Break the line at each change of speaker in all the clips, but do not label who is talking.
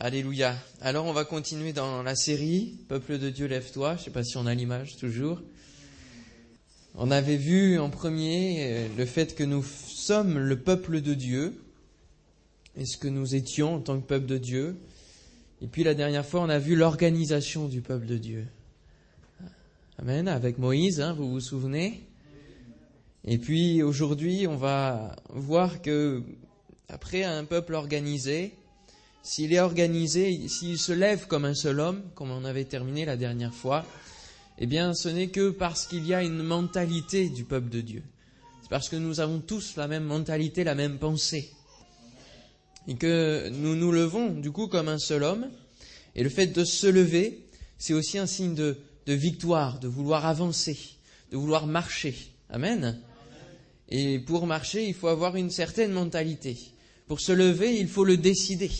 Alléluia. Alors on va continuer dans la série Peuple de Dieu, lève-toi. Je ne sais pas si on a l'image toujours. On avait vu en premier euh, le fait que nous sommes le peuple de Dieu et ce que nous étions en tant que peuple de Dieu. Et puis la dernière fois, on a vu l'organisation du peuple de Dieu. Amen. Avec Moïse, hein, vous vous souvenez? Et puis aujourd'hui, on va voir que après un peuple organisé, s'il est organisé, s'il se lève comme un seul homme, comme on avait terminé la dernière fois, eh bien, ce n'est que parce qu'il y a une mentalité du peuple de Dieu. C'est parce que nous avons tous la même mentalité, la même pensée. Et que nous nous levons, du coup, comme un seul homme. Et le fait de se lever, c'est aussi un signe de, de victoire, de vouloir avancer, de vouloir marcher. Amen. Et pour marcher, il faut avoir une certaine mentalité. Pour se lever, il faut le décider.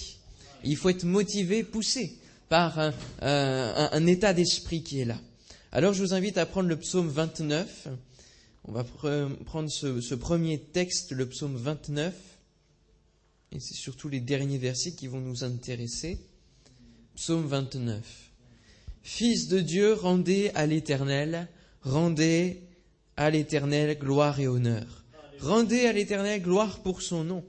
Il faut être motivé, poussé par un, état d'esprit qui est là. Alors je vous invite à prendre le psaume 29. On va prendre ce, ce premier texte, le psaume 29. Et c'est surtout les derniers versets qui vont nous intéresser. Psaume 29. Fils de Dieu, rendez à l'Éternel, rendez à l'Éternel gloire et honneur. Rendez à l'Éternel gloire pour son nom.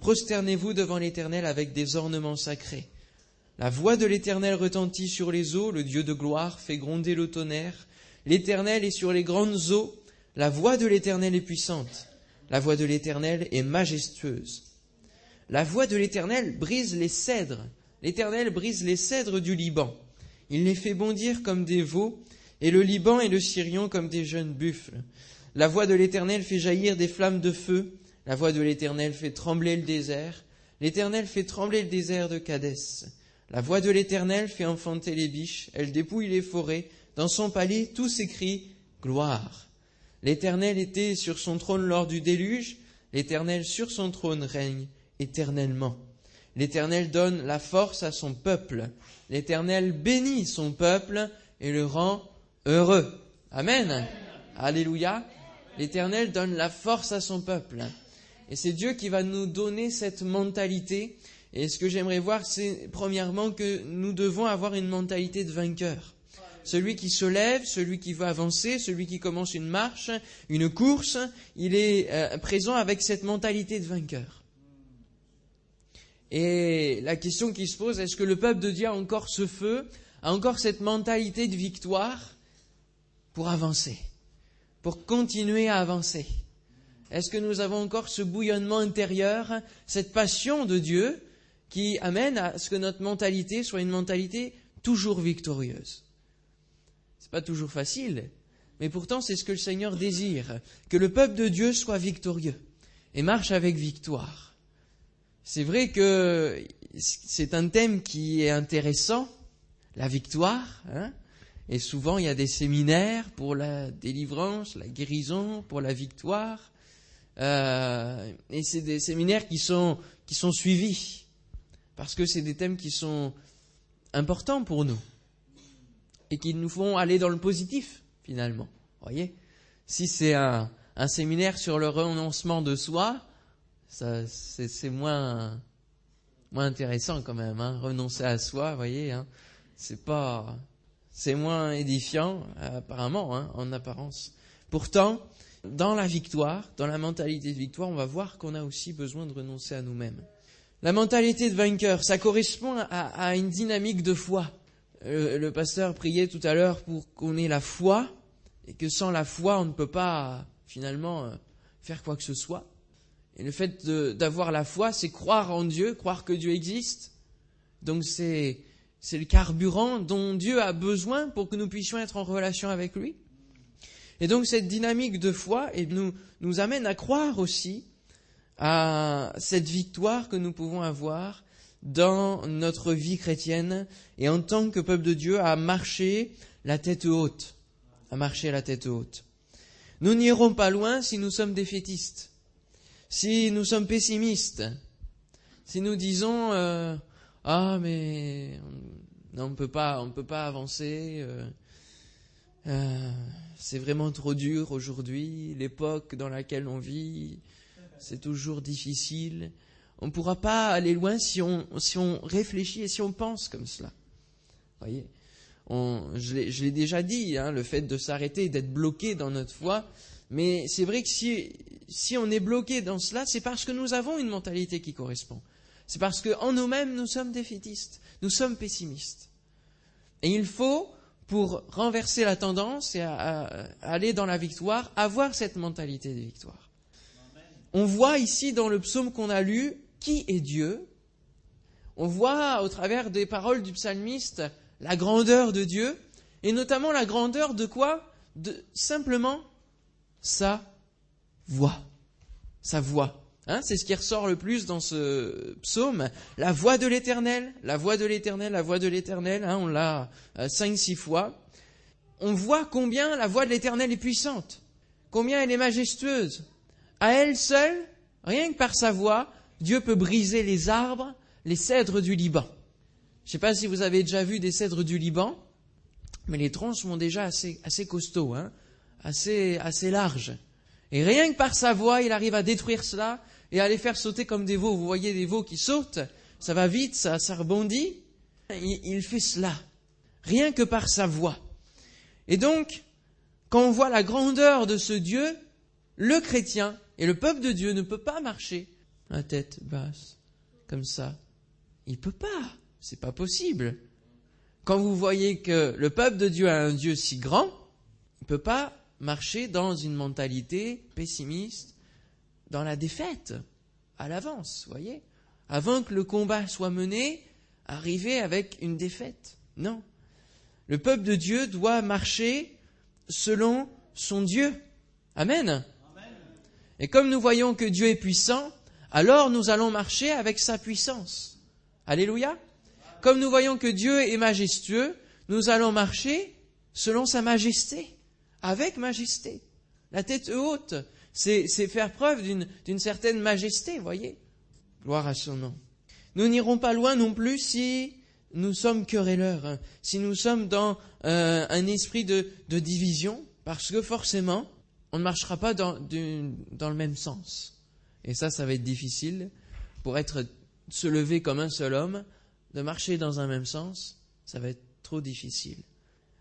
Prosternez-vous devant l'Éternel avec des ornements sacrés. La voix de l'Éternel retentit sur les eaux, le Dieu de gloire fait gronder le tonnerre. L'Éternel est sur les grandes eaux, la voix de l'Éternel est puissante, la voix de l'Éternel est majestueuse. La voix de l'Éternel brise les cèdres, l'Éternel brise les cèdres du Liban. Il les fait bondir comme des veaux, et le Liban et le Syrion comme des jeunes buffles. La voix de l'Éternel fait jaillir des flammes de feu, la voix de l'Éternel fait trembler le désert. L'Éternel fait trembler le désert de Cadès. La voix de l'Éternel fait enfanter les biches. Elle dépouille les forêts. Dans son palais, tout s'écrie gloire. L'Éternel était sur son trône lors du déluge. L'Éternel sur son trône règne éternellement. L'Éternel donne la force à son peuple. L'Éternel bénit son peuple et le rend heureux. Amen. Alléluia. L'Éternel donne la force à son peuple. Et c'est Dieu qui va nous donner cette mentalité. Et ce que j'aimerais voir, c'est premièrement que nous devons avoir une mentalité de vainqueur. Celui qui se lève, celui qui veut avancer, celui qui commence une marche, une course, il est euh, présent avec cette mentalité de vainqueur. Et la question qui se pose, est-ce que le peuple de Dieu a encore ce feu, a encore cette mentalité de victoire pour avancer, pour continuer à avancer? Est-ce que nous avons encore ce bouillonnement intérieur, cette passion de Dieu qui amène à ce que notre mentalité soit une mentalité toujours victorieuse? C'est pas toujours facile, mais pourtant c'est ce que le Seigneur désire, que le peuple de Dieu soit victorieux et marche avec victoire. C'est vrai que c'est un thème qui est intéressant, la victoire, hein et souvent il y a des séminaires pour la délivrance, la guérison, pour la victoire. Euh, et c'est des séminaires qui sont, qui sont suivis, parce que c'est des thèmes qui sont importants pour nous, et qui nous font aller dans le positif, finalement. Voyez? Si c'est un, un séminaire sur le renoncement de soi, ça, c'est, moins, moins intéressant quand même, hein, renoncer à soi, voyez, hein, c'est pas, c'est moins édifiant, apparemment, hein, en apparence. Pourtant, dans la victoire, dans la mentalité de victoire, on va voir qu'on a aussi besoin de renoncer à nous-mêmes. La mentalité de vainqueur, ça correspond à, une dynamique de foi. Euh, le pasteur priait tout à l'heure pour qu'on ait la foi, et que sans la foi, on ne peut pas finalement euh, faire quoi que ce soit. Et le fait d'avoir la foi, c'est croire en Dieu, croire que Dieu existe. Donc c'est le carburant dont Dieu a besoin pour que nous puissions être en relation avec lui. Et donc cette dynamique de foi nous, nous amène à croire aussi à cette victoire que nous pouvons avoir dans notre vie chrétienne et en tant que peuple de Dieu à marcher la tête haute, à marcher la tête haute. Nous n'irons pas loin si nous sommes défaitistes, si nous sommes pessimistes, si nous disons euh, ah mais on ne peut pas on peut pas avancer. Euh, euh, c'est vraiment trop dur aujourd'hui, l'époque dans laquelle on vit, c'est toujours difficile, on ne pourra pas aller loin si on, si on réfléchit et si on pense comme cela. Voyez, on, je l'ai déjà dit, hein, le fait de s'arrêter et d'être bloqué dans notre foi. Mais c'est vrai que si, si on est bloqué dans cela, c'est parce que nous avons une mentalité qui correspond. C'est parce qu'en nous-mêmes, nous sommes défaitistes, nous sommes pessimistes. Et il faut, pour renverser la tendance et aller dans la victoire, avoir cette mentalité de victoire. On voit ici dans le psaume qu'on a lu qui est Dieu. On voit au travers des paroles du psalmiste la grandeur de Dieu, et notamment la grandeur de quoi? De simplement sa voix. Sa voix. Hein, c'est ce qui ressort le plus dans ce psaume. La voix de l'éternel, la voix de l'éternel, la voix de l'éternel, hein, on l'a euh, cinq, six fois. On voit combien la voix de l'éternel est puissante, combien elle est majestueuse. À elle seule, rien que par sa voix, Dieu peut briser les arbres, les cèdres du Liban. Je ne sais pas si vous avez déjà vu des cèdres du Liban, mais les troncs sont déjà assez, assez costauds, hein, assez, assez larges. Et rien que par sa voix, il arrive à détruire cela et à les faire sauter comme des veaux. Vous voyez des veaux qui sautent, ça va vite, ça, ça rebondit. Il, fait cela, rien que par sa voix. Et donc, quand on voit la grandeur de ce Dieu, le chrétien et le peuple de Dieu ne peut pas marcher la tête basse, comme ça. Il peut pas. C'est pas possible. Quand vous voyez que le peuple de Dieu a un Dieu si grand, il peut pas marcher dans une mentalité pessimiste, dans la défaite, à l'avance, voyez Avant que le combat soit mené, arriver avec une défaite. Non. Le peuple de Dieu doit marcher selon son Dieu. Amen. Et comme nous voyons que Dieu est puissant, alors nous allons marcher avec sa puissance. Alléluia. Comme nous voyons que Dieu est majestueux, nous allons marcher selon sa majesté, avec majesté. La tête haute, c'est faire preuve d'une certaine majesté, voyez. Gloire à son nom. Nous n'irons pas loin non plus si nous sommes querelleurs, hein. si nous sommes dans euh, un esprit de, division, parce que forcément, on ne marchera pas dans, dans, le même sens. Et ça, ça va être difficile pour être se lever comme un seul homme, de marcher dans un même sens, ça va être trop difficile.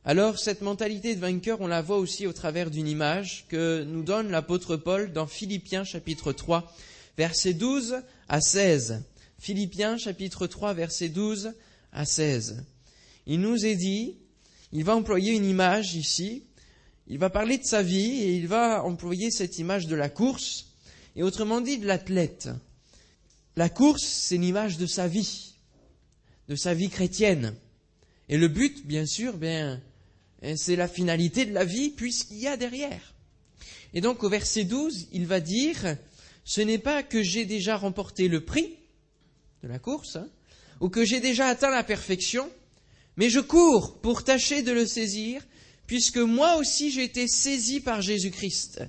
Alors cette mentalité de vainqueur, on la voit aussi au travers d'une image que nous donne l'apôtre Paul dans Philippiens chapitre 3, versets 12 à 16. Philippiens chapitre 3, verset 12 à 16. Il nous est dit, il va employer une image ici, il va parler de sa vie et il va employer cette image de la course, et autrement dit de l'athlète. La course, c'est l'image de sa vie, de sa vie chrétienne. Et le but, bien sûr, bien, c'est la finalité de la vie puisqu'il y a derrière. Et donc au verset 12, il va dire, ce n'est pas que j'ai déjà remporté le prix de la course, hein, ou que j'ai déjà atteint la perfection, mais je cours pour tâcher de le saisir, puisque moi aussi j'ai été saisi par Jésus-Christ.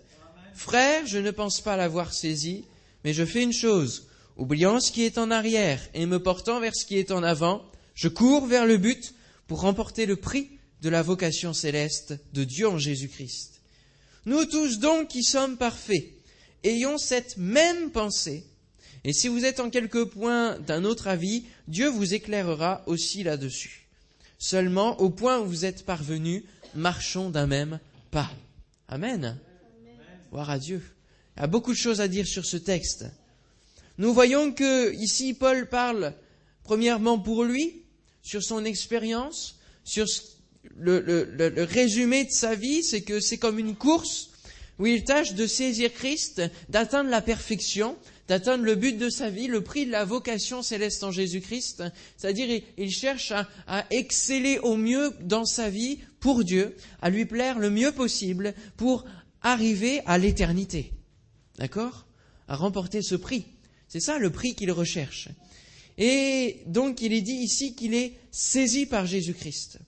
Frère, je ne pense pas l'avoir saisi, mais je fais une chose, oubliant ce qui est en arrière et me portant vers ce qui est en avant, je cours vers le but pour remporter le prix de la vocation céleste de Dieu en Jésus-Christ. Nous tous donc qui sommes parfaits, ayons cette même pensée, et si vous êtes en quelque point d'un autre avis, Dieu vous éclairera aussi là-dessus. Seulement, au point où vous êtes parvenus, marchons d'un même pas. Amen. Voir à Dieu. Il y a beaucoup de choses à dire sur ce texte. Nous voyons que ici Paul parle premièrement pour lui, sur son expérience, sur le, résumé de sa vie, c'est que c'est comme une course où il tâche de saisir Christ, d'atteindre la perfection, d'atteindre le but de sa vie, le prix de la vocation céleste en Jésus-Christ. C'est-à-dire, il cherche à, à, exceller au mieux dans sa vie pour Dieu, à lui plaire le mieux possible pour arriver à l'éternité. D'accord? À remporter ce prix. C'est ça le prix qu'il recherche. Et donc, il est dit ici qu'il est saisi par Jésus-Christ.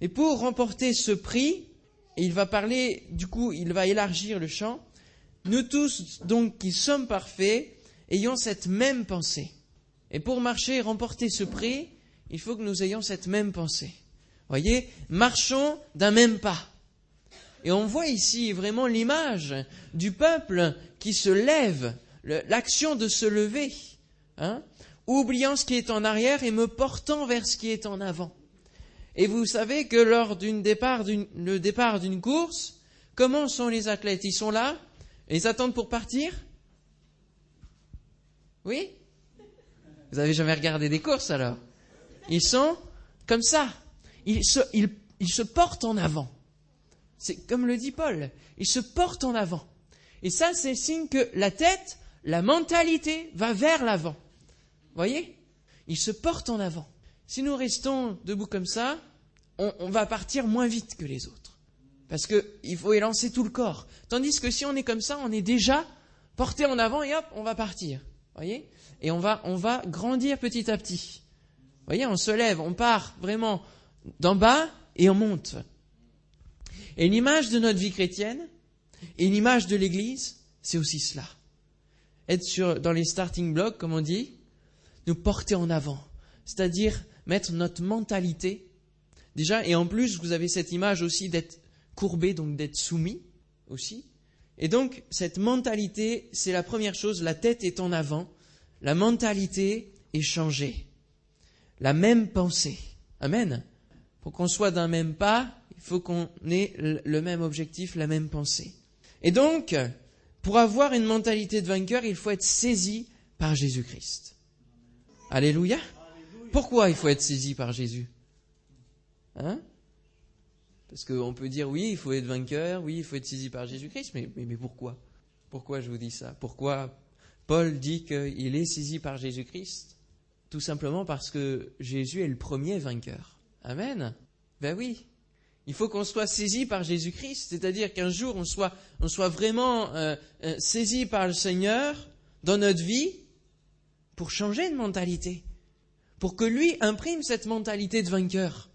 Et pour remporter ce prix, il va parler, du coup, il va élargir le champ. Nous tous, donc, qui sommes parfaits, ayons cette même pensée. Et pour marcher et remporter ce prix, il faut que nous ayons cette même pensée. Voyez, marchons d'un même pas. Et on voit ici vraiment l'image du peuple qui se lève, l'action de se lever. Hein oubliant ce qui est en arrière et me portant vers ce qui est en avant. Et vous savez que lors du départ le départ d'une course, comment sont les athlètes? Ils sont là? Et ils attendent pour partir? Oui? Vous avez jamais regardé des courses alors? Ils sont comme ça. Ils se, ils, ils se portent en avant. C'est comme le dit Paul. Ils se portent en avant. Et ça, c'est signe que la tête, la mentalité va vers l'avant. Voyez? Il se porte en avant. Si nous restons debout comme ça, on, va partir moins vite que les autres. Parce qu'il faut élancer tout le corps. Tandis que si on est comme ça, on est déjà porté en avant et hop, on va partir. Voyez? Et on va, grandir petit à petit. Voyez, on se lève, on part vraiment d'en bas et on monte. Et l'image de notre vie chrétienne et l'image de l'Église, c'est aussi cela. Être sur, dans les starting blocks, comme on dit, nous porter en avant, c'est-à-dire mettre notre mentalité déjà, et en plus vous avez cette image aussi d'être courbé, donc d'être soumis aussi. Et donc cette mentalité, c'est la première chose, la tête est en avant, la mentalité est changée, la même pensée. Amen. Pour qu'on soit d'un même pas, il faut qu'on ait le même objectif, la même pensée. Et donc, pour avoir une mentalité de vainqueur, il faut être saisi par Jésus-Christ. Alléluia. Pourquoi il faut être saisi par Jésus? Hein? Parce qu'on peut dire oui, il faut être vainqueur, oui, il faut être saisi par Jésus-Christ, mais, mais, pourquoi? Pourquoi je vous dis ça? Pourquoi Paul dit qu'il est saisi par Jésus-Christ? Tout simplement parce que Jésus est le premier vainqueur. Amen. Ben oui. Il faut qu'on soit saisi par Jésus-Christ, c'est-à-dire qu'un jour on soit, on soit vraiment euh, euh, saisi par le Seigneur dans notre vie pour changer de mentalité, pour que lui imprime cette mentalité de vainqueur.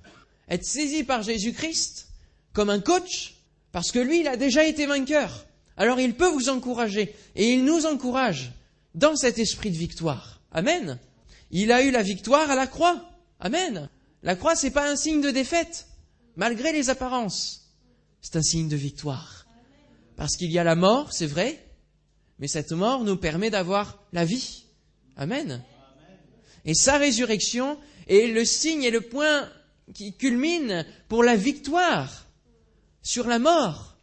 Être saisi par Jésus-Christ comme un coach, parce que lui, il a déjà été vainqueur. Alors il peut vous encourager, et il nous encourage dans cet esprit de victoire. Amen. Il a eu la victoire à la croix. Amen. La croix, c'est pas un signe de défaite, malgré les apparences. C'est un signe de victoire. Parce qu'il y a la mort, c'est vrai, mais cette mort nous permet d'avoir la vie. Amen. Et sa résurrection est le signe et le point qui culmine pour la victoire sur la mort,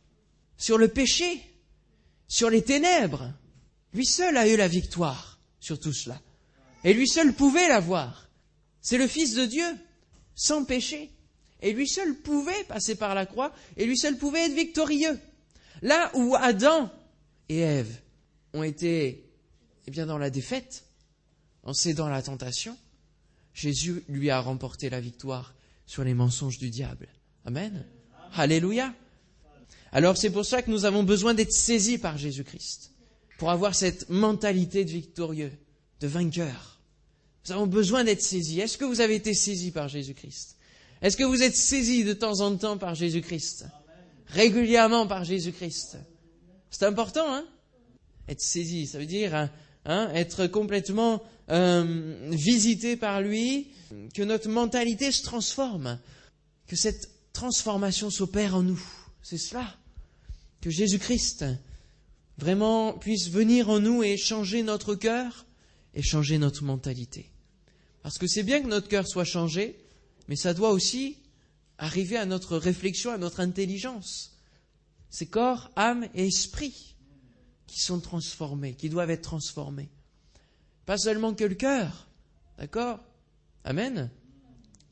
sur le péché, sur les ténèbres. Lui seul a eu la victoire sur tout cela. Et lui seul pouvait l'avoir. C'est le Fils de Dieu, sans péché. Et lui seul pouvait passer par la croix, et lui seul pouvait être victorieux. Là où Adam et Ève ont été eh bien, dans la défaite, en cédant à la tentation, Jésus lui a remporté la victoire sur les mensonges du diable. Amen. Alléluia. Alors c'est pour ça que nous avons besoin d'être saisis par Jésus-Christ, pour avoir cette mentalité de victorieux, de vainqueur. Nous avons besoin d'être saisis. Est-ce que vous avez été saisis par Jésus-Christ? Est-ce que vous êtes saisis de temps en temps par Jésus-Christ? Régulièrement par Jésus-Christ? C'est important, hein? Être saisi, ça veut dire hein, être complètement euh, visité par lui, que notre mentalité se transforme, que cette transformation s'opère en nous. C'est cela. Que Jésus-Christ vraiment puisse venir en nous et changer notre cœur et changer notre mentalité. Parce que c'est bien que notre cœur soit changé, mais ça doit aussi arriver à notre réflexion, à notre intelligence. C'est corps, âme et esprit qui sont transformés, qui doivent être transformés. Pas seulement que le cœur. D'accord? Amen.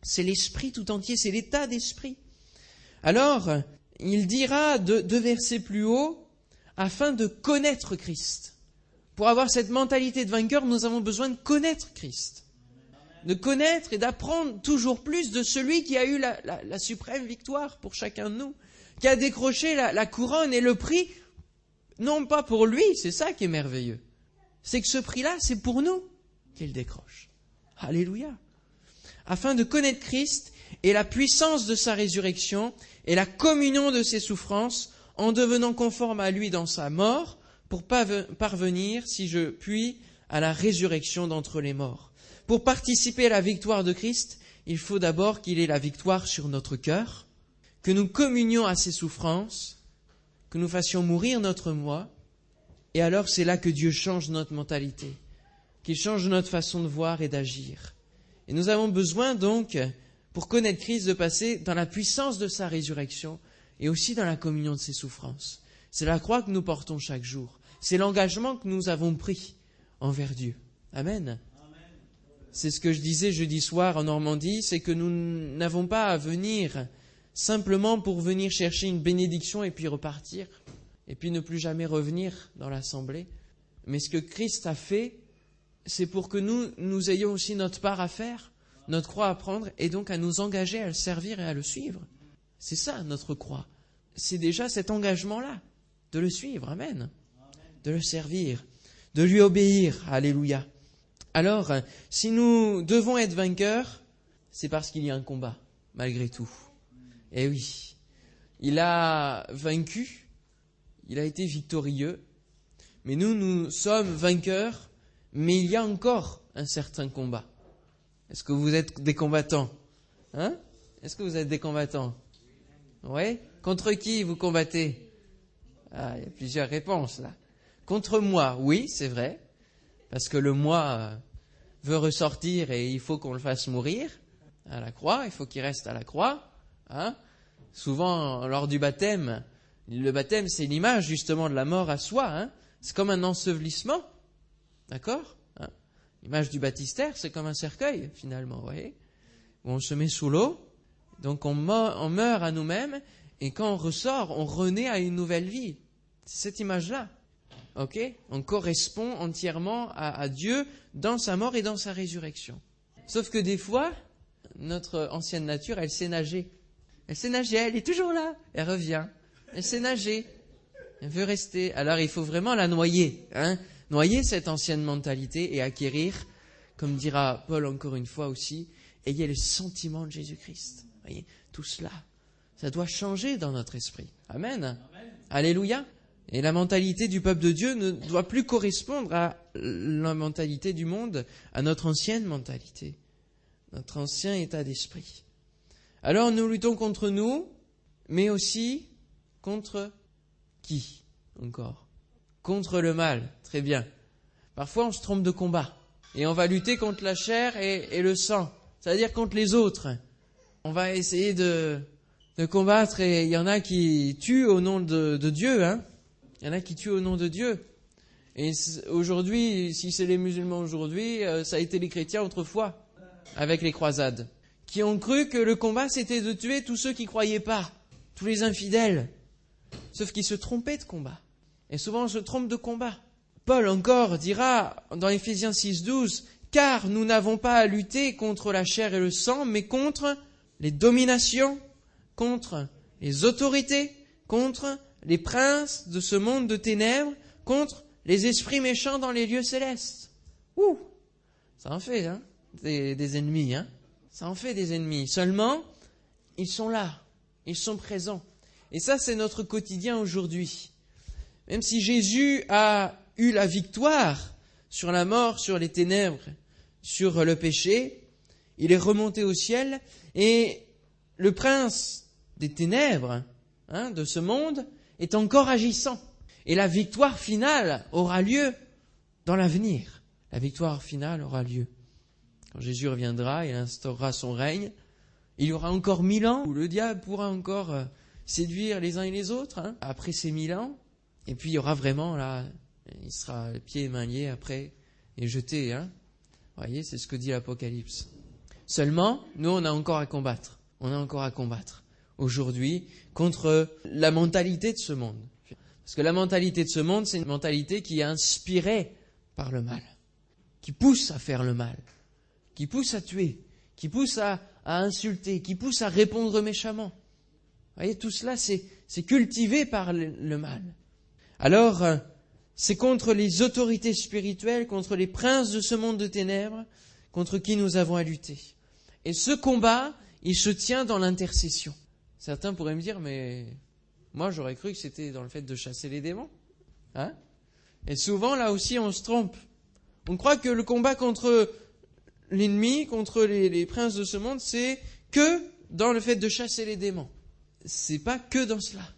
C'est l'esprit tout entier, c'est l'état d'esprit. Alors, il dira deux versets plus haut, afin de connaître Christ. Pour avoir cette mentalité de vainqueur, nous avons besoin de connaître Christ. De connaître et d'apprendre toujours plus de celui qui a eu la, suprême victoire pour chacun de nous, qui a décroché la couronne et le prix, non pas pour lui, c'est ça qui est merveilleux, c'est que ce prix-là, c'est pour nous qu'il décroche. Alléluia. Afin de connaître Christ et la puissance de sa résurrection et la communion de ses souffrances, en devenant conforme à lui dans sa mort, pour parvenir, si je puis, à la résurrection d'entre les morts. Pour participer à la victoire de Christ, il faut d'abord qu'il ait la victoire sur notre cœur, que nous communions à ses souffrances, que nous fassions mourir notre moi, et alors c'est là que Dieu change notre mentalité. qu'il change notre façon de voir et d'agir. Et nous avons besoin donc, pour connaître Christ, de passer dans la puissance de sa résurrection et aussi dans la communion de ses souffrances. C'est la croix que nous portons chaque jour. C'est l'engagement que nous avons pris envers Dieu. Amen. C'est ce que je disais jeudi soir en Normandie, c'est que nous n'avons pas à venir simplement pour venir chercher une bénédiction et puis repartir, et puis ne plus jamais revenir dans l'assemblée. Mais ce que Christ a fait, c'est pour que nous, nous ayons aussi notre part à faire, notre croix à prendre, et donc à nous engager à le servir et à le suivre. C'est ça notre croix. C'est déjà cet engagement-là, de le suivre, amen, de le servir, de lui obéir, alléluia. Alors, si nous devons être vainqueurs, c'est parce qu'il y a un combat, malgré tout. Eh oui, il a vaincu, il a été victorieux, mais nous, nous sommes vainqueurs, mais il y a encore un certain combat. Est-ce que vous êtes des combattants? Hein? Est-ce que vous êtes des combattants? Oui Contre qui vous combattez? Ah, il y a plusieurs réponses là. Contre moi, oui, c'est vrai, parce que le moi euh, veut ressortir et il faut qu'on le fasse mourir à la croix, il faut qu'il reste à la croix. Hein? Souvent, lors du baptême, le baptême, c'est l'image justement de la mort à soi. Hein? C'est comme un ensevelissement. D'accord? Hein? L'image du baptistère, c'est comme un cercueil, finalement, vous voyez? Où on se met sous l'eau, donc on meurt, à nous-mêmes, et quand on ressort, on renaît à une nouvelle vie. C'est cette image-là. Ok? On correspond entièrement à, Dieu dans sa mort et dans sa résurrection. Sauf que des fois, notre ancienne nature, elle sait nager. Elle sait nager, elle est toujours là. Elle revient. Elle sait nager. Elle veut rester. Alors il faut vraiment la noyer. Hein noyer cette ancienne mentalité et acquérir, comme dira Paul encore une fois aussi, ayez le sentiment de Jésus-Christ. Voyez, tout cela, ça doit changer dans notre esprit. Amen. Alléluia. Et la mentalité du peuple de Dieu ne doit plus correspondre à la mentalité du monde, à notre ancienne mentalité, notre ancien état d'esprit. Alors nous luttons contre nous, mais aussi contre qui encore? Contre le mal. Très bien. Parfois on se trompe de combat. Et on va lutter contre la chair et, le sang. C'est-à-dire contre les autres. On va essayer de, combattre et il y en a qui tuent au nom de, de Dieu. Hein il y en a qui tuent au nom de Dieu. Et aujourd'hui, si c'est les musulmans aujourd'hui, euh, ça a été les chrétiens autrefois, avec les croisades, qui ont cru que le combat c'était de tuer tous ceux qui croyaient pas, tous les infidèles, sauf qu'ils se trompaient de combat. Et souvent on se trompe de combat. Paul encore dira dans Éphésiens 6.12, car nous n'avons pas à lutter contre la chair et le sang, mais contre les dominations, contre les autorités, contre les princes de ce monde de ténèbres contre les esprits méchants dans les lieux célestes. Ouh, ça en fait, hein, des, ennemis, hein. Ça en fait des ennemis. Seulement, ils sont là, ils sont présents. Et ça, c'est notre quotidien aujourd'hui. Même si Jésus a eu la victoire sur la mort, sur les ténèbres, sur le péché, il est remonté au ciel et le prince des ténèbres hein, de ce monde est encore agissant. Et la victoire finale aura lieu dans l'avenir. La victoire finale aura lieu. Quand Jésus reviendra, il instaurera son règne. Il y aura encore mille ans où le diable pourra encore euh, séduire les uns et les autres, hein, après ces mille ans. Et puis il y aura vraiment, là, il sera pieds et mains liés après et jeté. Hein. Vous voyez, c'est ce que dit l'Apocalypse. Seulement, nous, on a encore à combattre. On a encore à combattre aujourd'hui contre la mentalité de ce monde. Parce que la mentalité de ce monde, c'est une mentalité qui est inspirée par le mal, qui pousse à faire le mal, qui pousse à tuer, qui pousse à, insulter, qui pousse à répondre méchamment. Vous voyez, tout cela, c'est cultivé par le mal. Alors, euh, c'est contre les autorités spirituelles, contre les princes de ce monde de ténèbres, contre qui nous avons à lutter. Et ce combat, il se tient dans l'intercession. Certains pourraient me dire, mais moi j'aurais cru que c'était dans le fait de chasser les démons. Hein? Et souvent, là aussi, on se trompe. On croit que le combat contre l'ennemi, contre les, princes de ce monde, c'est que dans le fait de chasser les démons. C'est pas que dans cela.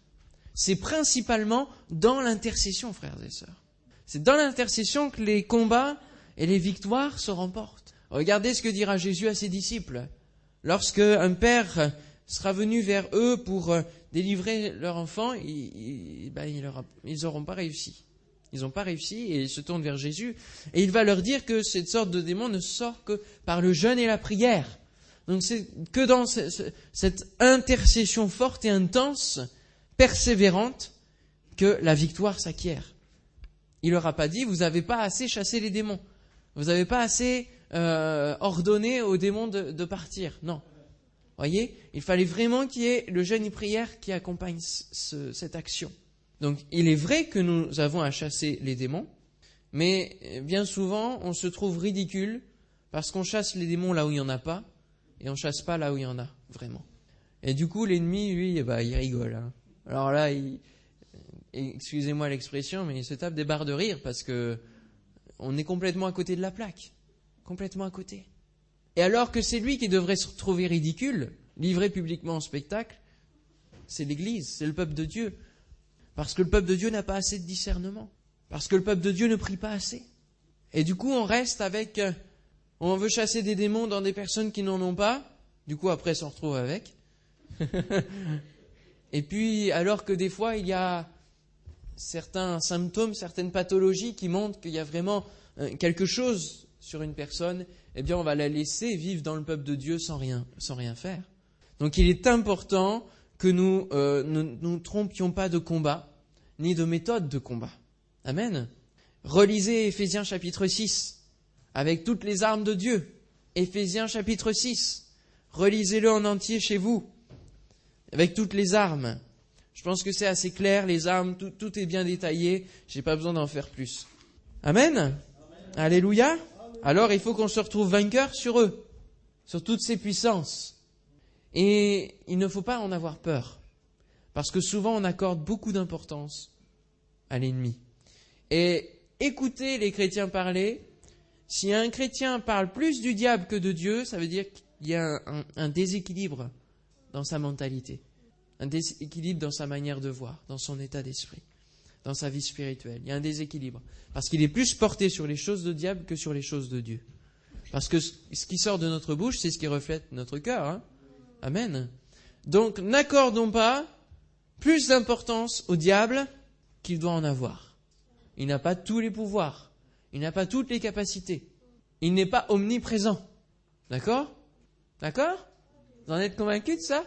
C'est principalement dans l'intercession, frères et sœurs. C'est dans l'intercession que les combats et les victoires se remportent. Regardez ce que dira Jésus à ses disciples. Lorsque un père sera venu vers eux pour délivrer leur enfant, ils, ben, ils n'auront pas réussi. Ils n'ont pas réussi et ils se tournent vers Jésus et il va leur dire que cette sorte de démon ne sort que par le jeûne et la prière. Donc c'est que dans cette intercession forte et intense, persévérante, que la victoire s'acquiert. Il leur a pas dit, vous n'avez pas assez chassé les démons. Vous n'avez pas assez euh, ordonné aux démons de, partir. Non. Voyez, il fallait vraiment qu'il y ait le jeûne et prière qui accompagne cette action. Donc il est vrai que nous avons à chasser les démons, mais bien souvent on se trouve ridicule parce qu'on chasse les démons là où il n'y en a pas et on chasse pas là où il y en a vraiment. Et du coup l'ennemi lui eh ben, il rigole. Hein. Alors là il, excusez-moi l'expression mais il se tape des barres de rire parce que on est complètement à côté de la plaque, complètement à côté. Et alors que c'est lui qui devrait se retrouver ridicule, livré publiquement en spectacle, c'est l'Église, c'est le peuple de Dieu. Parce que le peuple de Dieu n'a pas assez de discernement. Parce que le peuple de Dieu ne prie pas assez. Et du coup, on reste avec, euh, on veut chasser des démons dans des personnes qui n'en ont pas. Du coup, après, on se retrouve avec. Et puis, alors que des fois, il y a certains symptômes, certaines pathologies qui montrent qu'il y a vraiment euh, quelque chose sur une personne, eh bien, on va la laisser vivre dans le peuple de Dieu sans rien, sans rien faire. Donc, il est important que nous euh, ne nous trompions pas de combat, ni de méthode de combat. Amen. Relisez Éphésiens chapitre 6, avec toutes les armes de Dieu. Éphésiens chapitre 6. Relisez-le en entier chez vous, avec toutes les armes. Je pense que c'est assez clair, les armes, tout, tout est bien détaillé, j'ai pas besoin d'en faire plus. Amen. Alléluia. Alors il faut qu'on se retrouve vainqueur sur eux, sur toutes ces puissances. Et il ne faut pas en avoir peur, parce que souvent on accorde beaucoup d'importance à l'ennemi. Et écoutez les chrétiens parler. Si un chrétien parle plus du diable que de Dieu, ça veut dire qu'il y a un, déséquilibre dans sa mentalité, un déséquilibre dans sa manière de voir, dans son état d'esprit, dans sa vie spirituelle. Il y a un déséquilibre, parce qu'il est plus porté sur les choses de diable que sur les choses de Dieu. Parce que ce qui sort de notre bouche, c'est ce qui reflète notre cœur. Hein Amen. Donc n'accordons pas plus d'importance au diable qu'il doit en avoir. Il n'a pas tous les pouvoirs. Il n'a pas toutes les capacités. Il n'est pas omniprésent. D'accord? D'accord? Vous en êtes convaincus de ça?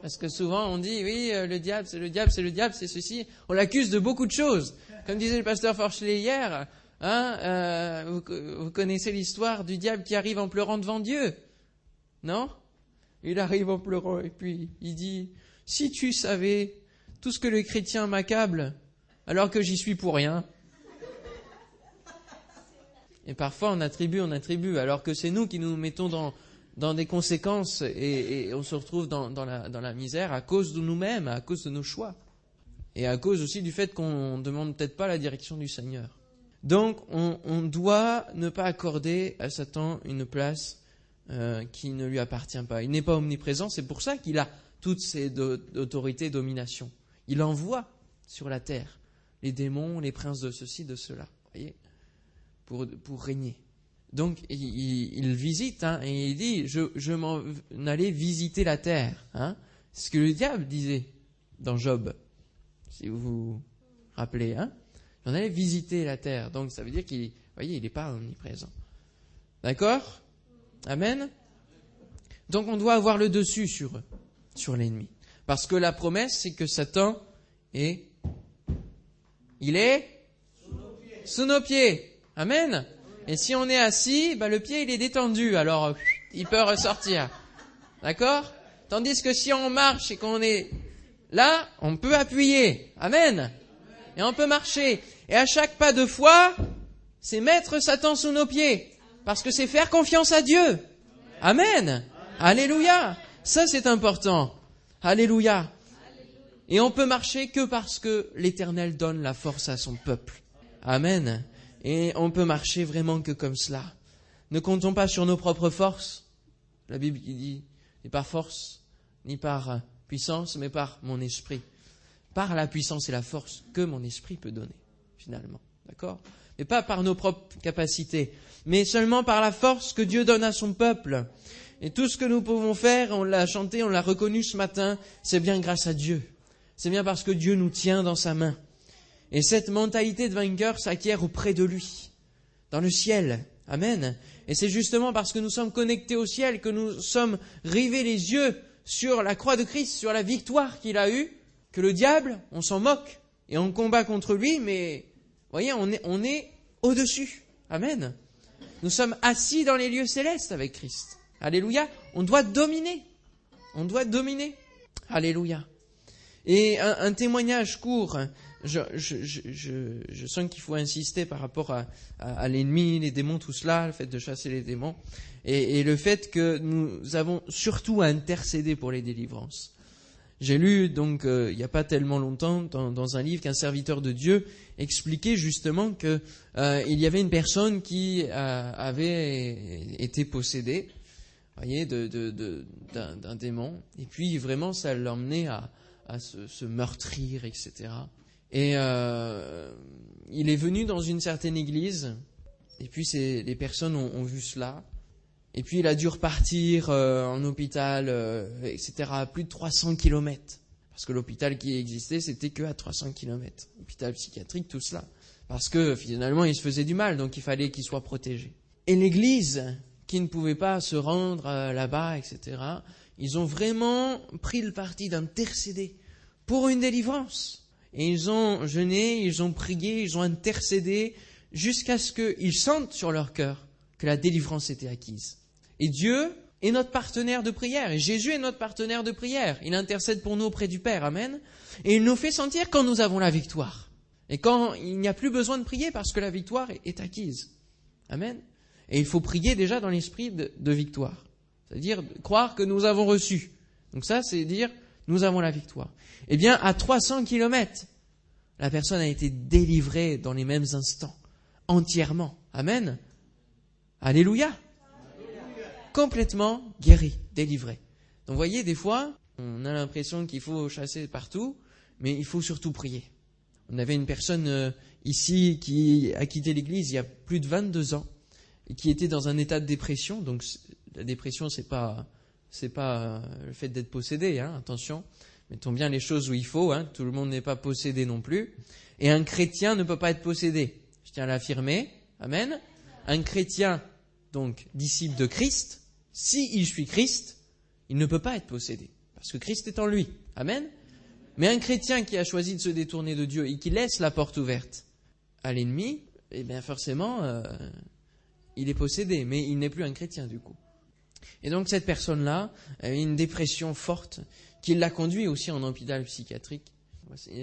Parce que souvent on dit, oui, euh, le diable, c'est le diable, c'est le diable, c'est ceci. On l'accuse de beaucoup de choses. Comme disait le pasteur Forchelet hier, hein, euh, vous connaissez l'histoire du diable qui arrive en pleurant devant Dieu. Non? Il arrive en pleurant et puis il dit, si tu savais tout ce que le chrétien m'accable, alors que j'y suis pour rien. Et parfois on attribue, on attribue, alors que c'est nous qui nous mettons dans, dans des conséquences et, on se retrouve dans, la, misère à cause de nous-mêmes, à cause de nos choix. Et à cause aussi du fait qu'on ne demande peut-être pas la direction du Seigneur. Donc on, on doit ne pas accorder à Satan une place euh, qui ne lui appartient pas. Il n'est pas omniprésent, c'est pour ça qu'il a toutes ces autorités, domination. Il envoie sur la terre les démons, les princes de ceci, de cela, voyez, pour, pour régner. Donc il, visite hein, et il dit je, je m'en allais visiter la terre. Hein. C'est ce que le diable disait dans Job, si vous vous rappelez. Hein. J'en allais visiter la terre. Donc ça veut dire qu'il, voyez, il n'est pas omniprésent. D'accord? Amen. Donc on doit avoir le dessus sur sur l'ennemi. Parce que la promesse, c'est que Satan est, il est sous nos pieds. Amen. Et si on est assis, bah, le pied il est détendu, alors il peut ressortir. D'accord? Tandis que si on marche et qu'on est là, on peut appuyer. Amen. Et on peut marcher. Et à chaque pas de foi, c'est mettre Satan sous nos pieds. Parce que c'est faire confiance à Dieu. Amen. Alléluia. Ça, c'est important. Alléluia. Et on peut marcher que parce que l'Éternel donne la force à son peuple. Amen. Et on peut marcher vraiment que comme cela. Ne comptons pas sur nos propres forces. La Bible dit, ni par force, ni par puissance, mais par mon esprit. Par la puissance et la force que mon esprit peut donner, finalement. d'accord? Mais pas par nos propres capacités, mais seulement par la force que Dieu donne à son peuple. Et tout ce que nous pouvons faire, on l'a chanté, on l'a reconnu ce matin, c'est bien grâce à Dieu. C'est bien parce que Dieu nous tient dans sa main. Et cette mentalité de vainqueur s'acquiert auprès de lui, dans le ciel. Amen. Et c'est justement parce que nous sommes connectés au ciel que nous sommes rivés les yeux sur la croix de Christ, sur la victoire qu'il a eue, que le diable, on s'en moque et on combat contre lui, mais voyez, on est, au-dessus. Amen. Nous sommes assis dans les lieux célestes avec Christ. Alléluia. On doit dominer. On doit dominer. Alléluia. Et un, témoignage court. Je, sens qu'il faut insister par rapport à, l'ennemi, les démons, tout cela, le fait de chasser les démons, et, et le fait que nous avons surtout à intercéder pour les délivrances. J'ai lu donc euh, il n'y a pas tellement longtemps dans, un livre qu'un serviteur de Dieu expliquait justement que euh, y avait une personne qui euh, avait été possédée, voyez, de, de, de, d'un, démon, et puis vraiment ça l'emmenait à, à se, meurtrir, etc. Et euh, il est venu dans une certaine église, et puis les personnes ont, vu cela, et puis il a dû repartir euh, en hôpital, euh, etc., à plus de 300 kilomètres. Parce que l'hôpital qui existait, c'était que à 300 kilomètres. Hôpital psychiatrique, tout cela. Parce que finalement, il se faisait du mal, donc il fallait qu'il soit protégé. Et l'église, qui ne pouvait pas se rendre euh, là-bas, etc., ils ont vraiment pris le parti d'intercéder pour une délivrance. Et ils ont jeûné, ils ont prié, ils ont intercédé jusqu'à ce qu'ils sentent sur leur cœur que la délivrance était acquise. Et Dieu est notre partenaire de prière. Et Jésus est notre partenaire de prière. Il intercède pour nous auprès du Père. Amen. Et il nous fait sentir quand nous avons la victoire. Et quand il n'y a plus besoin de prier parce que la victoire est acquise. Amen. Et il faut prier déjà dans l'esprit de, victoire. C'est-à-dire croire que nous avons reçu. Donc ça, c'est dire nous avons la victoire. Eh bien, à 300 kilomètres, la personne a été délivrée dans les mêmes instants, entièrement. Amen. Alléluia complètement guéri, délivré. Donc vous voyez, des fois, on a l'impression qu'il faut chasser partout, mais il faut surtout prier. On avait une personne euh, ici qui a quitté l'église il y a plus de 22 ans et qui était dans un état de dépression. Donc la dépression, c'est pas c'est pas euh, le fait d'être possédé, hein, attention. Mettons bien les choses où il faut. Hein, tout le monde n'est pas possédé non plus. Et un chrétien ne peut pas être possédé. Je tiens à l'affirmer. Amen. Un chrétien, donc disciple de Christ, si il suit Christ, il ne peut pas être possédé, parce que Christ est en lui. Amen. Mais un chrétien qui a choisi de se détourner de Dieu et qui laisse la porte ouverte à l'ennemi, eh bien forcément, euh, il est possédé, mais il n'est plus un chrétien du coup. Et donc cette personne-là a une dépression forte qui l'a conduit aussi en hôpital psychiatrique.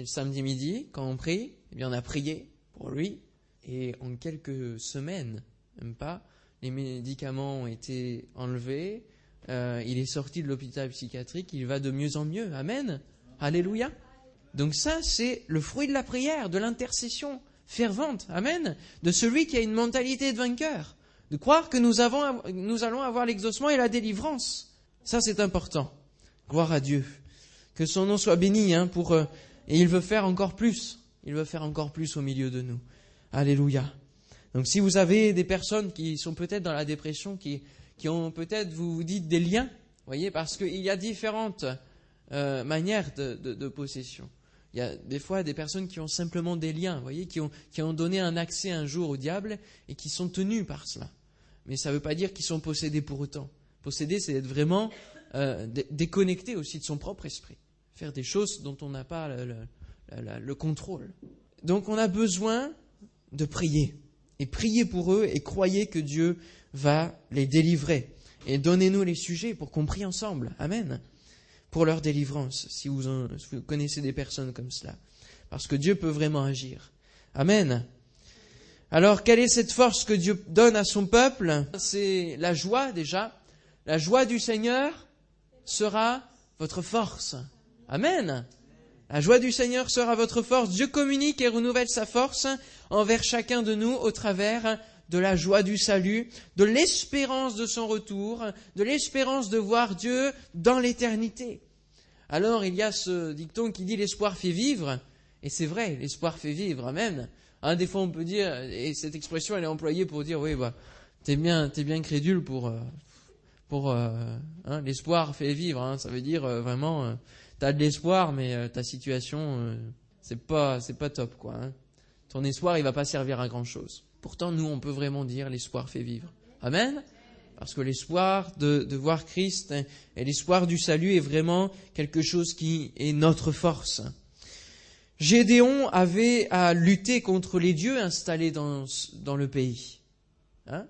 Samedi midi, quand on prie, eh bien on a prié pour lui, et en quelques semaines, même pas, les médicaments ont été enlevés, euh, il est sorti de l'hôpital psychiatrique, il va de mieux en mieux. Amen. Alléluia. Donc ça, c'est le fruit de la prière, de l'intercession fervente. Amen. De celui qui a une mentalité de vainqueur. De croire que nous, avons, nous allons avoir l'exaucement et la délivrance. Ça, c'est important. Gloire à Dieu. Que son nom soit béni, hein, pour, euh, et il veut faire encore plus. Il veut faire encore plus au milieu de nous. Alléluia. Donc si vous avez des personnes qui sont peut-être dans la dépression, qui, qui ont peut-être, vous vous dites, des liens, voyez, parce qu'il y a différentes euh, manières de, de, de, possession. Il y a des fois des personnes qui ont simplement des liens, voyez, qui ont, qui ont donné un accès un jour au diable et qui sont tenus par cela. Mais ça ne veut pas dire qu'ils sont possédés pour autant. Posséder, c'est être vraiment euh, déconnecté aussi de son propre esprit. Faire des choses dont on n'a pas le, le, le contrôle. Donc on a besoin de prier et priez pour eux et croyez que Dieu va les délivrer. Et donnez-nous les sujets pour qu'on prie ensemble. Amen. Pour leur délivrance, si vous, connaissez des personnes comme cela. Parce que Dieu peut vraiment agir. Amen. Alors, quelle est cette force que Dieu donne à son peuple? C'est la joie déjà. La joie du Seigneur sera votre force. Amen. La joie du Seigneur sera votre force. Dieu communique et renouvelle sa force envers chacun de nous au travers de la joie du salut, de l'espérance de son retour, de l'espérance de voir Dieu dans l'éternité. Alors il y a ce dicton qui dit l'espoir fait vivre, et c'est vrai, l'espoir fait vivre, amen. Hein, des fois, on peut dire, et cette expression, elle est employée pour dire, oui, bah, t'es bien, t'es bien crédule pour, euh, pour, euh, hein, l'espoir fait vivre. Hein, ça veut dire euh, vraiment, t'as de l'espoir, mais ta situation, c'est pas, c'est pas top, quoi. Hein. Ton espoir, il va pas servir à grand chose. Pourtant, nous, on peut vraiment dire, l'espoir fait vivre. Amen. Parce que l'espoir de, de, voir Christ et l'espoir du salut est vraiment quelque chose qui est notre force. Gédéon avait à lutter contre les dieux installés dans, dans le pays. Hein?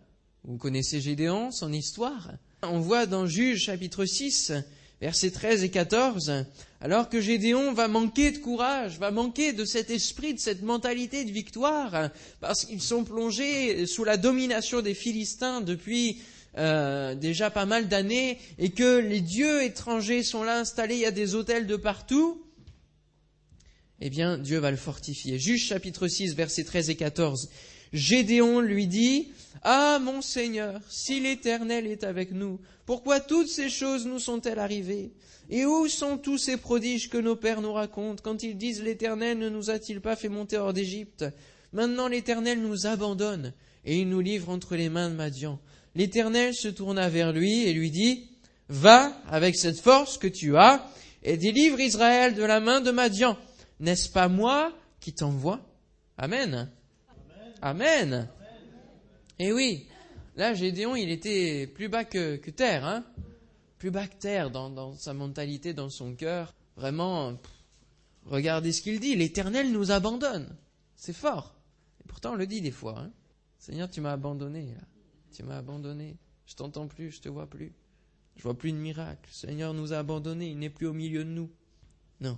Vous connaissez Gédéon, son histoire? On voit dans Juge chapitre 6, versets 13 et 14, alors que Gédéon va manquer de courage, va manquer de cet esprit, de cette mentalité de victoire, parce qu'ils sont plongés sous la domination des Philistins depuis euh, déjà pas mal d'années, et que les dieux étrangers sont là installés, il y a des hôtels de partout, eh bien, Dieu va le fortifier. Juge chapitre 6, versets 13 et 14. Gédéon lui dit, Ah, mon Seigneur, si l'Éternel est avec nous, pourquoi toutes ces choses nous sont-elles arrivées? Et où sont tous ces prodiges que nos pères nous racontent quand ils disent l'Éternel ne nous a-t-il pas fait monter hors d'Égypte? Maintenant l'Éternel nous abandonne et il nous livre entre les mains de Madian. L'Éternel se tourna vers lui et lui dit, Va avec cette force que tu as et délivre Israël de la main de Madian. N'est-ce pas moi qui t'envoie? Amen. Amen. Et eh oui, là Gédéon, il était plus bas que, terre, hein plus bas que terre dans, sa mentalité, dans son cœur. Vraiment, regardez ce qu'il dit, l'Éternel nous abandonne. C'est fort. Et pourtant, on le dit des fois. Hein Seigneur, tu m'as abandonné. Tu m'as abandonné. Je t'entends plus, je te vois plus. Je vois plus de miracle. Seigneur nous a abandonnés, il n'est plus au milieu de nous. Non.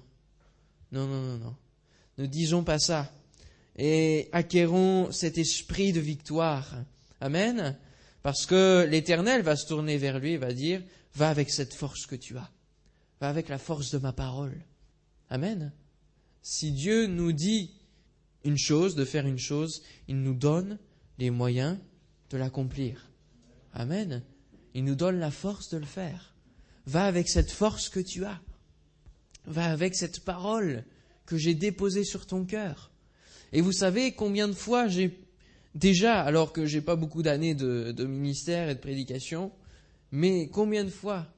Non, non, non, non. Ne disons pas ça. Et acquérons cet esprit de victoire. Amen. Parce que l'Éternel va se tourner vers lui et va dire, va avec cette force que tu as. Va avec la force de ma parole. Amen. Si Dieu nous dit une chose, de faire une chose, il nous donne les moyens de l'accomplir. Amen. Il nous donne la force de le faire. Va avec cette force que tu as va avec cette parole que j'ai déposée sur ton cœur. Et vous savez combien de fois j'ai déjà, alors que j'ai pas beaucoup d'années de, ministère et de prédication, mais combien de fois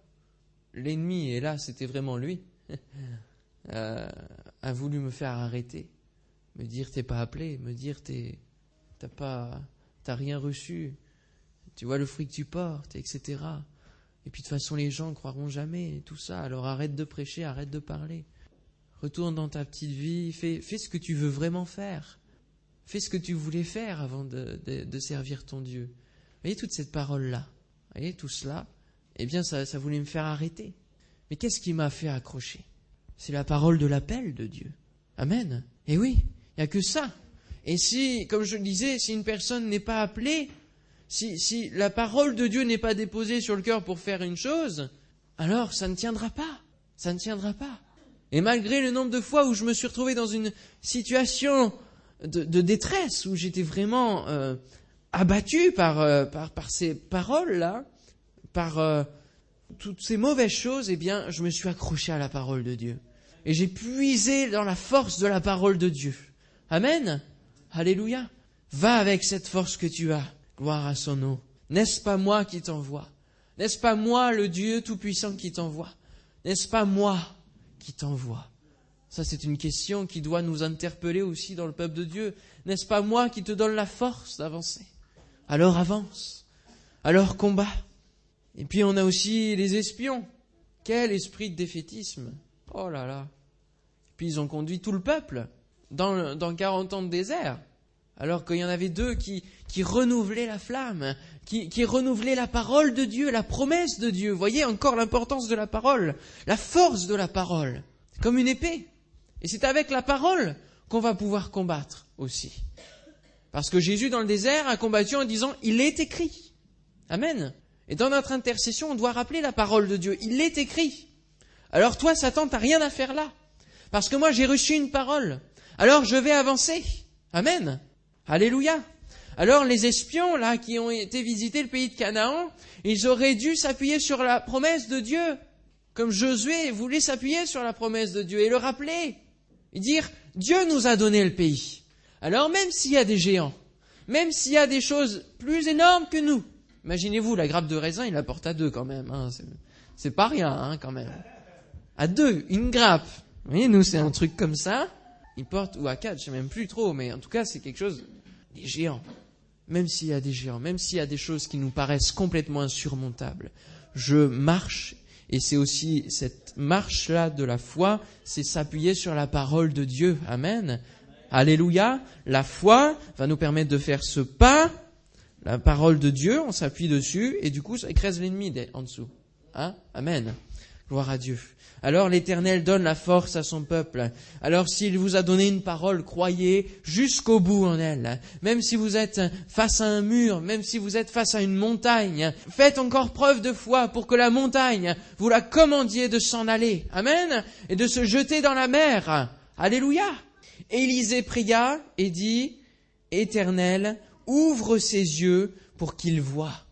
l'ennemi, et là c'était vraiment lui, euh, a voulu me faire arrêter, me dire t'es pas appelé, me dire t'as pas, t'as rien reçu, tu vois le fruit que tu portes, etc. Et puis de toute façon, les gens ne croiront jamais tout ça. Alors arrête de prêcher, arrête de parler. Retourne dans ta petite vie, fais, fais ce que tu veux vraiment faire. Fais ce que tu voulais faire avant de, servir ton Dieu. Voyez toute cette parole-là, voyez tout cela, eh bien ça, voulait me faire arrêter. Mais qu'est-ce qui m'a fait accrocher? C'est la parole de l'appel de Dieu. Amen. Eh oui, il n'y a que ça. Et si, comme je le disais, si une personne n'est pas appelée, si, si la parole de Dieu n'est pas déposée sur le cœur pour faire une chose, alors ça ne tiendra pas. Ça ne tiendra pas. Et malgré le nombre de fois où je me suis retrouvé dans une situation de, détresse, où j'étais vraiment euh, abattu par, euh, par, ces paroles-là, par euh, toutes ces mauvaises choses, eh bien, je me suis accroché à la parole de Dieu. Et j'ai puisé dans la force de la parole de Dieu. Amen. Alléluia. Va avec cette force que tu as. Gloire à son nom. N'est-ce pas moi qui t'envoie? N'est-ce pas moi, le Dieu Tout-Puissant, qui t'envoie? N'est-ce pas moi? Qui t'envoie Ça, c'est une question qui doit nous interpeller aussi dans le peuple de Dieu. N'est-ce pas moi qui te donne la force d'avancer? Alors avance. Alors combat. Et puis on a aussi les espions. Quel esprit de défaitisme. Oh là là. Puis ils ont conduit tout le peuple dans, dans 40 ans de désert. Alors qu'il y en avait deux qui, qui renouvelaient la flamme, qui, qui renouvelaient la parole de Dieu, la promesse de Dieu. Voyez encore l'importance de la parole, la force de la parole. Comme une épée. Et c'est avec la parole qu'on va pouvoir combattre aussi. Parce que Jésus dans le désert a combattu en disant Il est écrit. Amen. Et dans notre intercession, on doit rappeler la parole de Dieu. Il est écrit. Alors toi, Satan, t'as rien à faire là. Parce que moi, j'ai reçu une parole. Alors je vais avancer. Amen. Alléluia. Alors les espions, là, qui ont été visiter le pays de Canaan, ils auraient dû s'appuyer sur la promesse de Dieu, comme Josué voulait s'appuyer sur la promesse de Dieu et le rappeler, et dire, Dieu nous a donné le pays. Alors même s'il y a des géants, même s'il y a des choses plus énormes que nous, imaginez-vous, la grappe de raisin, il la porte à deux quand même. Hein, c'est pas rien hein, quand même. À deux, une grappe. Vous voyez, nous c'est un truc comme ça. Il porte, ou à quatre, je sais même plus trop, mais en tout cas c'est quelque chose, des géants. Même s'il y a des géants, même s'il y a des choses qui nous paraissent complètement insurmontables, je marche et c'est aussi cette marche-là de la foi, c'est s'appuyer sur la parole de Dieu. Amen. Alléluia. La foi va nous permettre de faire ce pas. La parole de Dieu, on s'appuie dessus et du coup, ça écrase l'ennemi en dessous. Hein? Amen. Gloire à Dieu. Alors l'Éternel donne la force à son peuple. Alors s'il vous a donné une parole, croyez jusqu'au bout en elle. Même si vous êtes face à un mur, même si vous êtes face à une montagne, faites encore preuve de foi pour que la montagne, vous la commandiez de s'en aller. Amen. Et de se jeter dans la mer. Alléluia. Élisée pria et dit, Éternel, ouvre ses yeux pour qu'il voie.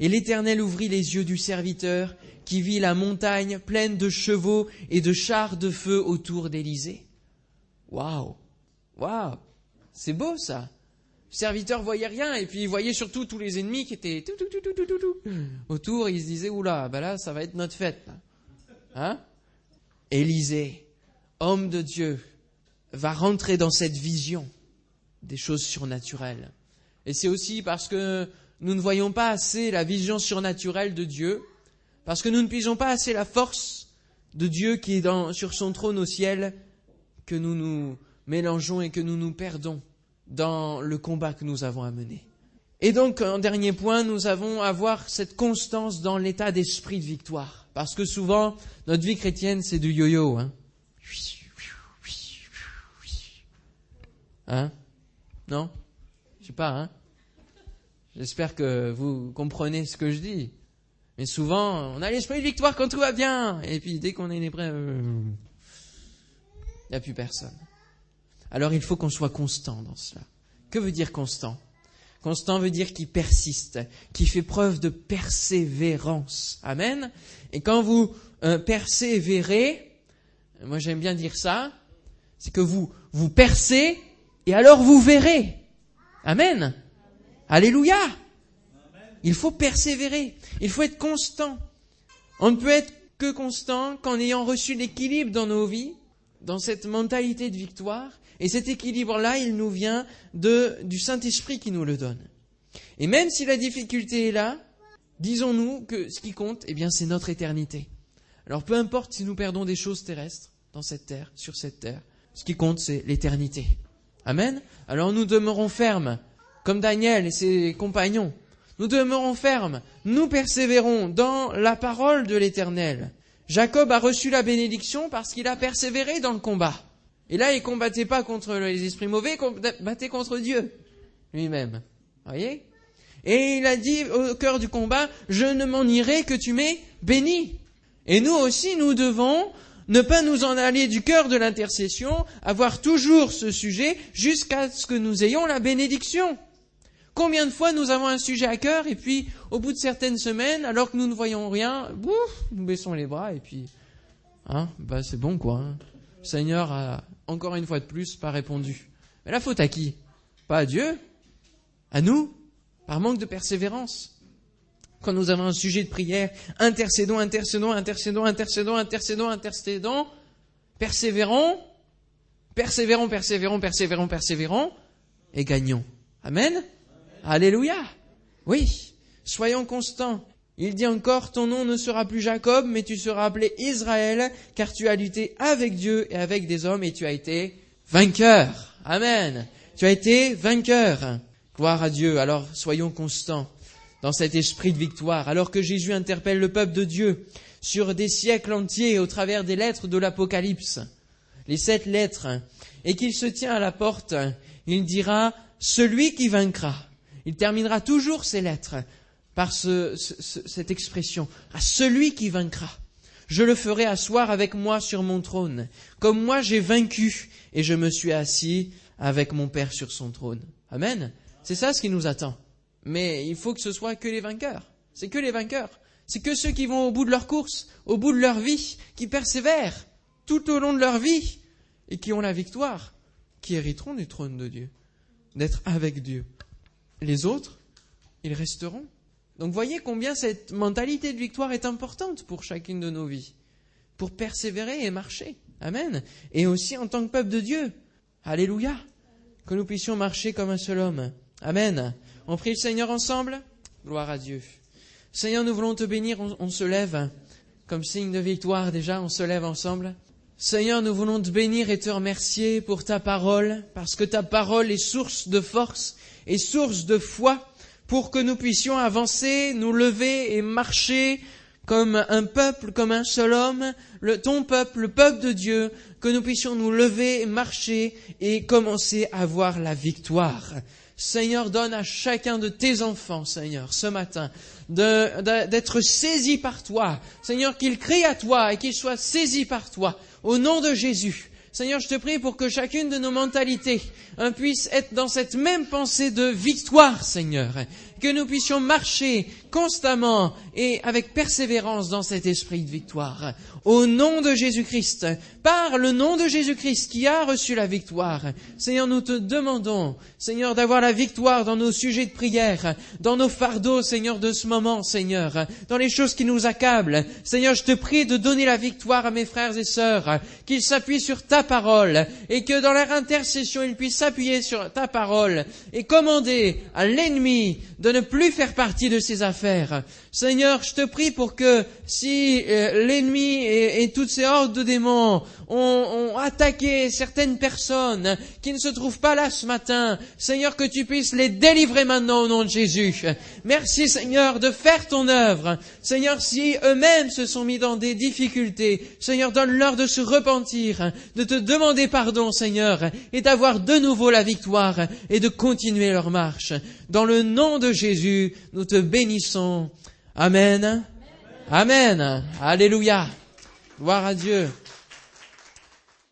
Et l'Éternel ouvrit les yeux du serviteur qui vit la montagne pleine de chevaux et de chars de feu autour d'Élysée. Waouh Waouh C'est beau ça le serviteur voyait rien et puis il voyait surtout tous les ennemis qui étaient tout, tout, tout, tout, tout, tout, autour. Il se disait oula, ben là ça va être notre fête. Hein? Élisée, homme de Dieu, va rentrer dans cette vision des choses surnaturelles. Et c'est aussi parce que nous ne voyons pas assez la vision surnaturelle de Dieu parce que nous ne puisons pas assez la force de Dieu qui est dans, sur son trône au ciel que nous nous mélangeons et que nous nous perdons dans le combat que nous avons à mener. Et donc, en dernier point, nous avons à avoir cette constance dans l'état d'esprit de victoire. Parce que souvent, notre vie chrétienne, c'est du yo-yo. Hein, hein? Non? Je sais pas, hein J'espère que vous comprenez ce que je dis. Mais souvent, on a l'esprit de victoire quand tout va bien. Et puis dès qu'on est une épreuve, il n'y a plus personne. Alors il faut qu'on soit constant dans cela. Que veut dire constant? Constant veut dire qui persiste, qui fait preuve de persévérance. Amen. Et quand vous euh, persévérez, moi j'aime bien dire ça, c'est que vous vous percez et alors vous verrez. Amen. Alléluia. Il faut persévérer. Il faut être constant. On ne peut être que constant qu'en ayant reçu l'équilibre dans nos vies, dans cette mentalité de victoire. Et cet équilibre-là, il nous vient de, du Saint-Esprit qui nous le donne. Et même si la difficulté est là, disons-nous que ce qui compte, eh bien, c'est notre éternité. Alors peu importe si nous perdons des choses terrestres dans cette terre, sur cette terre, ce qui compte, c'est l'éternité. Amen. Alors nous demeurons fermes, comme Daniel et ses compagnons, nous demeurons fermes, nous persévérons dans la parole de l'Éternel. Jacob a reçu la bénédiction parce qu'il a persévéré dans le combat. Et là, il combattait pas contre les esprits mauvais, il combattait contre Dieu lui-même. Voyez? Et il a dit au cœur du combat, je ne m'en irai que tu m'aies béni. Et nous aussi, nous devons ne pas nous en aller du cœur de l'intercession, avoir toujours ce sujet jusqu'à ce que nous ayons la bénédiction. Combien de fois nous avons un sujet à cœur et puis au bout de certaines semaines, alors que nous ne voyons rien, bouf, nous baissons les bras et puis, hein, bah c'est bon quoi. Hein. Le Seigneur a encore une fois de plus pas répondu. Mais la faute à qui? Pas à Dieu, à nous, par manque de persévérance. Quand nous avons un sujet de prière, intercédons, intercédons, intercédons, intercédons, intercédons, intercédons, persévérons, persévérons, persévérons, persévérons, persévérons, et gagnons. Amen. Alléluia. Oui, soyons constants. Il dit encore, ton nom ne sera plus Jacob, mais tu seras appelé Israël, car tu as lutté avec Dieu et avec des hommes, et tu as été vainqueur. Amen. Tu as été vainqueur. Gloire à Dieu. Alors soyons constants dans cet esprit de victoire. Alors que Jésus interpelle le peuple de Dieu sur des siècles entiers au travers des lettres de l'Apocalypse, les sept lettres, et qu'il se tient à la porte, il dira, celui qui vaincra il terminera toujours ses lettres par cette expression, à celui qui vaincra. Je le ferai asseoir avec moi sur mon trône, comme moi j'ai vaincu et je me suis assis avec mon Père sur son trône. Amen. C'est ça ce qui nous attend. Mais il faut que ce soit que les vainqueurs. C'est que les vainqueurs. C'est que ceux qui vont au bout de leur course, au bout de leur vie, qui persévèrent tout au long de leur vie et qui ont la victoire, qui hériteront du trône de Dieu. d'être avec Dieu. Les autres, ils resteront. Donc voyez combien cette mentalité de victoire est importante pour chacune de nos vies, pour persévérer et marcher. Amen. Et aussi en tant que peuple de Dieu. Alléluia. Que nous puissions marcher comme un seul homme. Amen. On prie le Seigneur ensemble Gloire à Dieu. Seigneur, nous voulons te bénir, on, se lève comme signe de victoire déjà, on se lève ensemble. Seigneur, nous voulons te bénir et te remercier pour ta parole, parce que ta parole est source de force et source de foi pour que nous puissions avancer, nous lever et marcher comme un peuple, comme un seul homme, ton peuple, le peuple de Dieu, que nous puissions nous lever, marcher et commencer à voir la victoire. Seigneur, donne à chacun de tes enfants, Seigneur, ce matin, d'être saisi par toi. Seigneur, qu'il crie à toi et qu'il soit saisi par toi. Au nom de Jésus. Seigneur, je te prie pour que chacune de nos mentalités hein, puisse être dans cette même pensée de victoire, Seigneur. Que nous puissions marcher constamment et avec persévérance dans cet esprit de victoire. Au nom de Jésus-Christ, par le nom de Jésus-Christ qui a reçu la victoire, Seigneur, nous te demandons, Seigneur, d'avoir la victoire dans nos sujets de prière, dans nos fardeaux, Seigneur, de ce moment, Seigneur, dans les choses qui nous accablent. Seigneur, je te prie de donner la victoire à mes frères et sœurs, qu'ils s'appuient sur ta parole et que dans leur intercession, ils puissent s'appuyer sur ta parole et commander à l'ennemi de ne plus faire partie de ses affaires. Seigneur, je te prie pour que si euh, l'ennemi et, toutes ces hordes de démons ont, attaqué certaines personnes qui ne se trouvent pas là ce matin, Seigneur, que tu puisses les délivrer maintenant au nom de Jésus. Merci Seigneur de faire ton œuvre. Seigneur, si eux-mêmes se sont mis dans des difficultés, Seigneur, donne-leur de se repentir, de te demander pardon, Seigneur, et d'avoir de nouveau la victoire et de continuer leur marche. Dans le nom de Jésus, nous te bénissons. Amen. Amen. Alléluia. Gloire à Dieu.